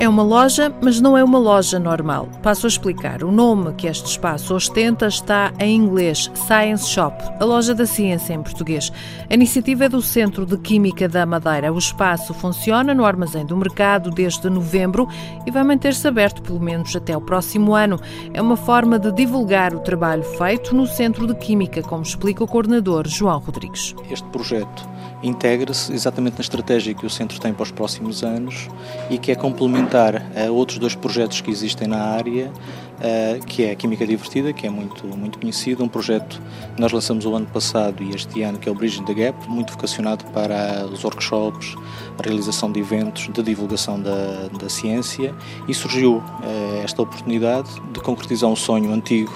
É uma loja, mas não é uma loja normal. Passo a explicar. O nome que este espaço ostenta está em inglês Science Shop, a loja da ciência em português. A iniciativa é do Centro de Química da Madeira. O espaço funciona no armazém do mercado desde novembro e vai manter-se aberto pelo menos até o próximo ano. É uma forma de divulgar o trabalho feito no Centro de Química, como explica o coordenador João Rodrigues. Este projeto integra-se exatamente na estratégia que o Centro tem para os próximos anos e que é complementar a outros dois projetos que existem na área, eh, que é a Química Divertida, que é muito, muito conhecido, um projeto que nós lançamos o ano passado e este ano, que é o Bridging the Gap, muito vocacionado para os workshops, a realização de eventos de divulgação da, da ciência e surgiu eh, esta oportunidade de concretizar um sonho antigo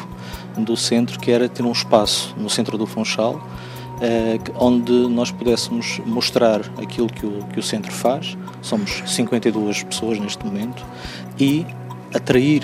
do centro, que era ter um espaço no centro do Funchal, onde nós pudéssemos mostrar aquilo que o, que o centro faz. Somos 52 pessoas neste momento e atrair,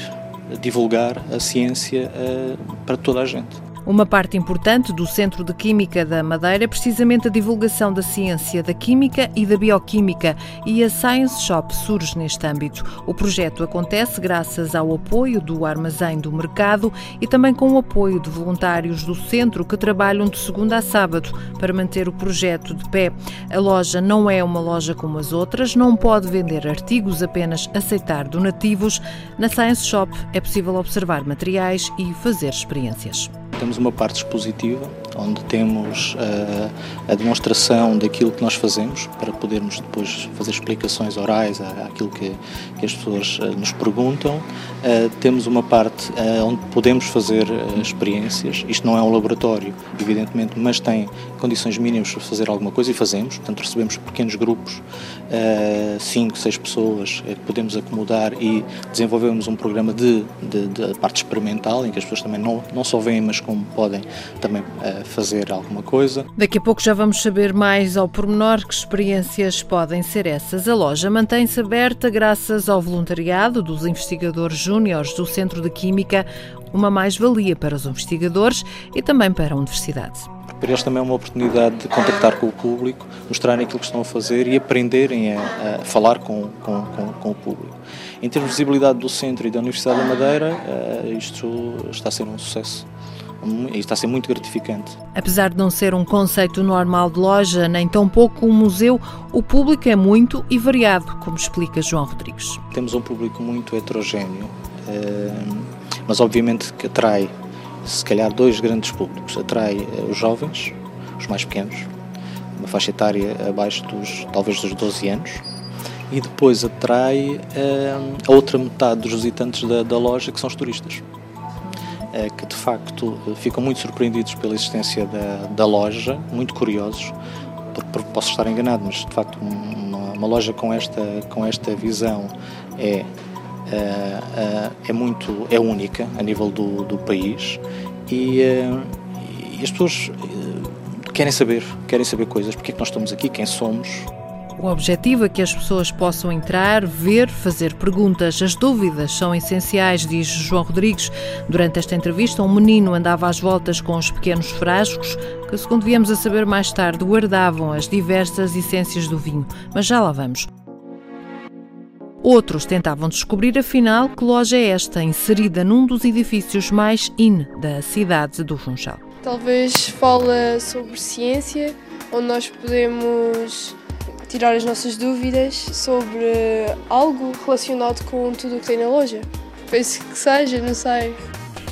divulgar a ciência eh, para toda a gente. Uma parte importante do Centro de Química da Madeira é precisamente a divulgação da ciência da química e da bioquímica, e a Science Shop surge neste âmbito. O projeto acontece graças ao apoio do Armazém do Mercado e também com o apoio de voluntários do centro que trabalham de segunda a sábado para manter o projeto de pé. A loja não é uma loja como as outras, não pode vender artigos, apenas aceitar donativos. Na Science Shop é possível observar materiais e fazer experiências. Temos uma parte expositiva, onde temos uh, a demonstração daquilo que nós fazemos, para podermos depois fazer explicações orais àquilo que, que as pessoas uh, nos perguntam. Uh, temos uma parte onde podemos fazer experiências. Isto não é um laboratório, evidentemente, mas tem condições mínimas para fazer alguma coisa e fazemos. Portanto, recebemos pequenos grupos, 5, 6 pessoas, que podemos acomodar e desenvolvemos um programa de, de, de parte experimental, em que as pessoas também não, não só veem, mas como podem também fazer alguma coisa. Daqui a pouco já vamos saber mais ao pormenor que experiências podem ser essas. A loja mantém-se aberta graças ao voluntariado dos investigadores júniores do Centro de Química, uma mais-valia para os investigadores e também para a Universidade. Para eles também é uma oportunidade de contactar com o público, mostrarem aquilo que estão a fazer e aprenderem a, a falar com, com, com, com, o público. Em termos de visibilidade do centro e da Universidade da Madeira, uh, isto está a ser um sucesso está a ser muito gratificante. Apesar de não ser um conceito normal de loja, nem tão pouco um museu, o público é muito e variado, como explica João Rodrigues. Temos um público muito heterogéneo, eh, mas obviamente que atrai, se calhar, dois grandes públicos. Atrai eh, os jovens, os mais pequenos, uma faixa etária abaixo dos, talvez, dos 12 anos, e depois atrai eh, a outra metade dos visitantes da, da loja, que são os turistas. Facto ficam muito surpreendidos pela existência da, da loja, muito curiosos, porque posso estar enganado, mas de facto uma, uma loja com esta, com esta visão é, é, é muito é única a nível do, do país e, e as pessoas querem saber, querem saber coisas, porque é que nós estamos aqui, quem somos, o objetivo é que as pessoas possam entrar, ver, fazer perguntas. As dúvidas são essenciais, diz João Rodrigues. Durante esta entrevista, um menino andava às voltas com os pequenos frascos que, segundo viemos a saber mais tarde, guardavam as diversas essências do vinho. Mas já lá vamos. Outros tentavam descobrir, afinal, que loja é esta, inserida num dos edifícios mais in da cidade do Funchal. Talvez fala sobre ciência, onde nós podemos tirar as nossas dúvidas sobre algo relacionado com tudo o que tem na loja. Penso que seja, não sei.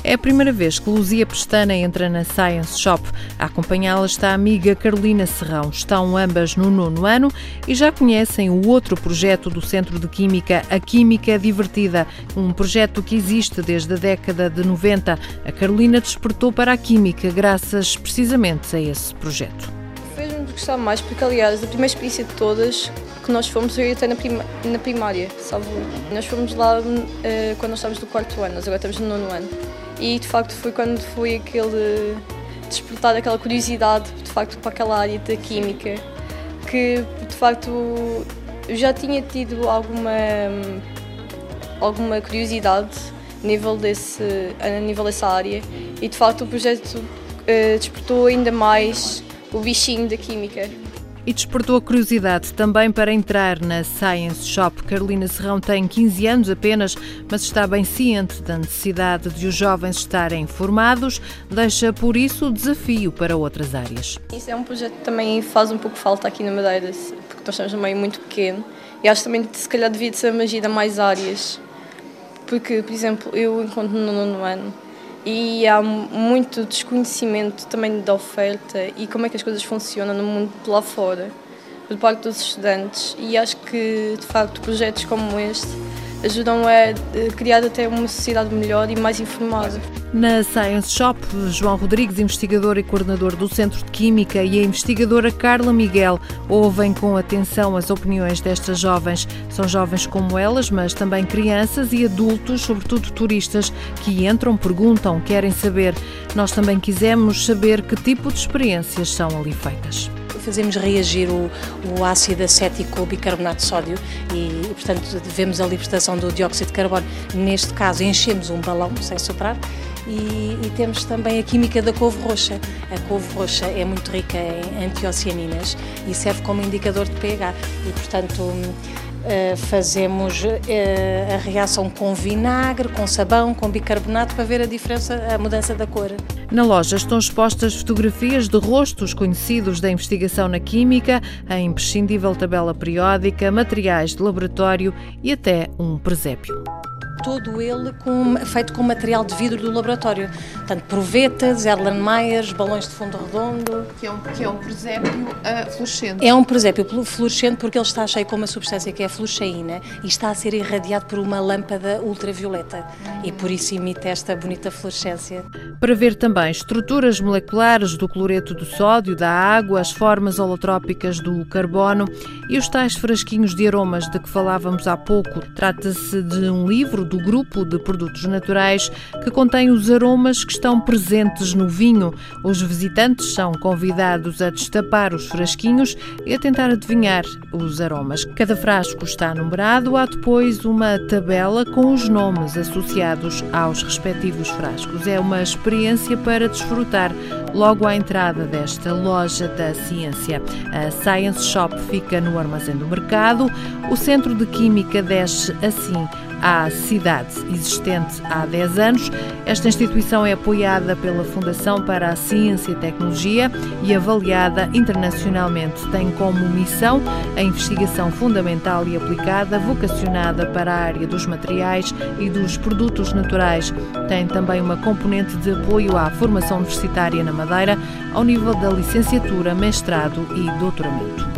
É a primeira vez que Luzia Pestana entra na Science Shop. A acompanhá-la está a amiga Carolina Serrão. Estão ambas no nono ano e já conhecem o outro projeto do Centro de Química, a Química Divertida, um projeto que existe desde a década de 90. A Carolina despertou para a Química graças precisamente a esse projeto gostar mais, porque aliás, a primeira experiência de todas que nós fomos foi até na, prima, na primária, salvo. Nós fomos lá uh, quando nós estávamos no quarto ano, nós agora estamos no nono ano. E de facto foi quando foi aquele despertar aquela curiosidade de facto para aquela área da química que de facto eu já tinha tido alguma alguma curiosidade nível desse a nível dessa área e de facto o projeto uh, despertou ainda mais o bichinho da química e despertou a curiosidade também para entrar na Science Shop. Carolina Serrão tem 15 anos apenas, mas está bem ciente da necessidade de os jovens estarem formados, deixa por isso o desafio para outras áreas. Isso é um projeto que também faz um pouco falta aqui na Madeira, porque nós estamos num meio muito pequeno e acho também que se calhar devia ser magia a mais áreas. Porque, por exemplo, eu encontro no nono ano e há muito desconhecimento também da oferta e como é que as coisas funcionam no mundo lá fora, por parte dos estudantes. E acho que, de facto, projetos como este ajudam a criar até uma sociedade melhor e mais informada. Na Science Shop, João Rodrigues, investigador e coordenador do Centro de Química, e a investigadora Carla Miguel ouvem com atenção as opiniões destas jovens. São jovens como elas, mas também crianças e adultos, sobretudo turistas, que entram, perguntam, querem saber. Nós também quisemos saber que tipo de experiências são ali feitas fazemos reagir o, o ácido acético com o bicarbonato de sódio e, e, portanto, vemos a libertação do dióxido de carbono. Neste caso, enchemos um balão sem soprar e, e, temos também a química da couve roxa. A couve roxa é muito rica em antioceaninas e serve como indicador de pH e, portanto, fazemos uh, a reação com vinagre, com sabão, com bicarbonato para ver a diferença, a mudança da cor. Na loja estão expostas fotografias de rostos conhecidos da investigação na química, a imprescindível tabela periódica, materiais de laboratório e até um presépio todo ele com, feito com material de vidro do laboratório. Portanto, provetas, Erlenmeyers, balões de fundo redondo. Que é um, que é um presépio uh, fluorescente. É um presépio fluorescente porque ele está cheio com uma substância que é a fluoresceína e está a ser irradiado por uma lâmpada ultravioleta hum. e por isso imita esta bonita fluorescência. Para ver também estruturas moleculares do cloreto do sódio, da água, as formas holotrópicas do carbono e os tais frasquinhos de aromas de que falávamos há pouco. Trata-se de um livro do grupo de produtos naturais que contém os aromas que estão presentes no vinho. Os visitantes são convidados a destapar os frasquinhos e a tentar adivinhar os aromas. Cada frasco está numerado, há depois uma tabela com os nomes associados aos respectivos frascos. É uma experiência para desfrutar logo à entrada desta loja da ciência. A Science Shop fica no armazém do mercado. O Centro de Química desce assim à cidade, existente há 10 anos. Esta instituição é apoiada pela Fundação para a Ciência e Tecnologia e avaliada internacionalmente. Tem como missão a investigação fundamental e aplicada, vocacionada para a área dos materiais e dos produtos naturais. Tem também uma componente de apoio à formação universitária na Madeira, ao nível da licenciatura, mestrado e doutoramento.